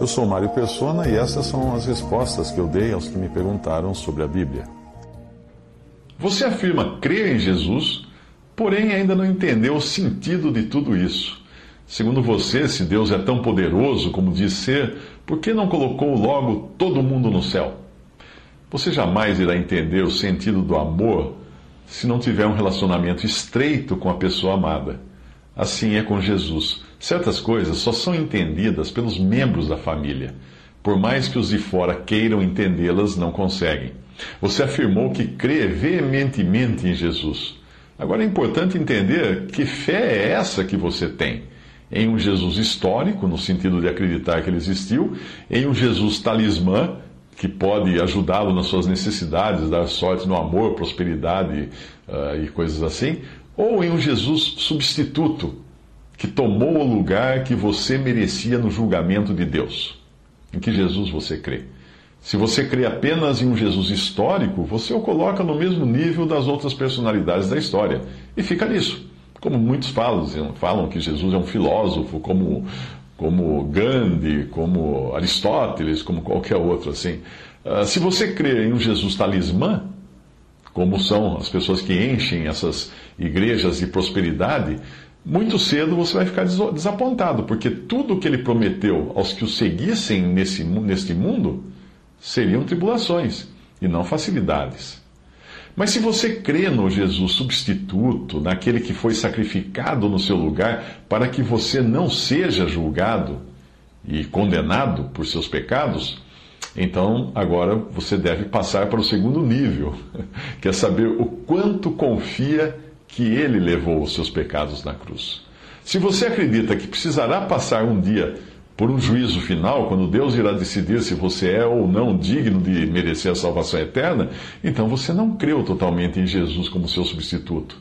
Eu sou Mário Persona e essas são as respostas que eu dei aos que me perguntaram sobre a Bíblia. Você afirma crer em Jesus, porém ainda não entendeu o sentido de tudo isso. Segundo você, se Deus é tão poderoso como diz ser, por que não colocou logo todo mundo no céu? Você jamais irá entender o sentido do amor se não tiver um relacionamento estreito com a pessoa amada. Assim é com Jesus. Certas coisas só são entendidas pelos membros da família. Por mais que os de fora queiram entendê-las, não conseguem. Você afirmou que crê veementemente em Jesus. Agora é importante entender que fé é essa que você tem. Em um Jesus histórico, no sentido de acreditar que ele existiu, em um Jesus talismã, que pode ajudá-lo nas suas necessidades, dar sorte no amor, prosperidade uh, e coisas assim, ou em um Jesus substituto, que tomou o lugar que você merecia no julgamento de Deus. Em que Jesus você crê? Se você crê apenas em um Jesus histórico, você o coloca no mesmo nível das outras personalidades da história. E fica nisso. Como muitos falam, falam que Jesus é um filósofo, como, como Gandhi, como Aristóteles, como qualquer outro assim. Uh, se você crê em um Jesus talismã, como são as pessoas que enchem essas igrejas de prosperidade, muito cedo você vai ficar desapontado, porque tudo que ele prometeu aos que o seguissem nesse, neste mundo seriam tribulações e não facilidades. Mas se você crê no Jesus substituto, naquele que foi sacrificado no seu lugar para que você não seja julgado e condenado por seus pecados, então, agora você deve passar para o segundo nível, que é saber o quanto confia que ele levou os seus pecados na cruz. Se você acredita que precisará passar um dia por um juízo final, quando Deus irá decidir se você é ou não digno de merecer a salvação eterna, então você não creu totalmente em Jesus como seu substituto.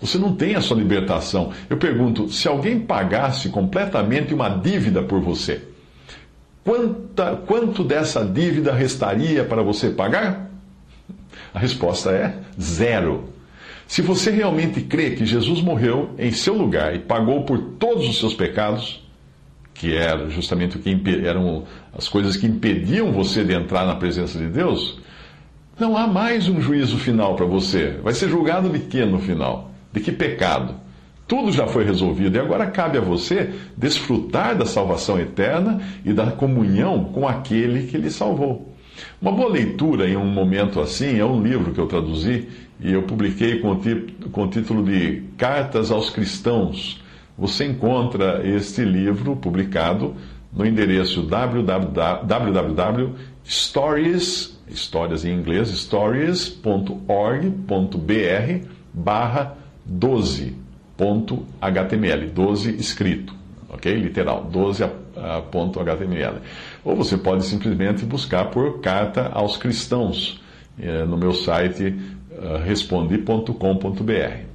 Você não tem a sua libertação. Eu pergunto: se alguém pagasse completamente uma dívida por você, Quanta, quanto dessa dívida restaria para você pagar? A resposta é zero. Se você realmente crê que Jesus morreu em seu lugar e pagou por todos os seus pecados, que era justamente o que eram as coisas que impediam você de entrar na presença de Deus, não há mais um juízo final para você. Vai ser julgado de que no final? De que pecado? Tudo já foi resolvido e agora cabe a você desfrutar da salvação eterna e da comunhão com aquele que lhe salvou. Uma boa leitura em um momento assim é um livro que eu traduzi e eu publiquei com o, com o título de Cartas aos Cristãos. Você encontra este livro publicado no endereço www.stories, histórias em inglês, stories.org.br barra 12 .html, 12 escrito, ok? Literal, 12.html. Ou você pode simplesmente buscar por carta aos cristãos eh, no meu site uh, respondi.com.br.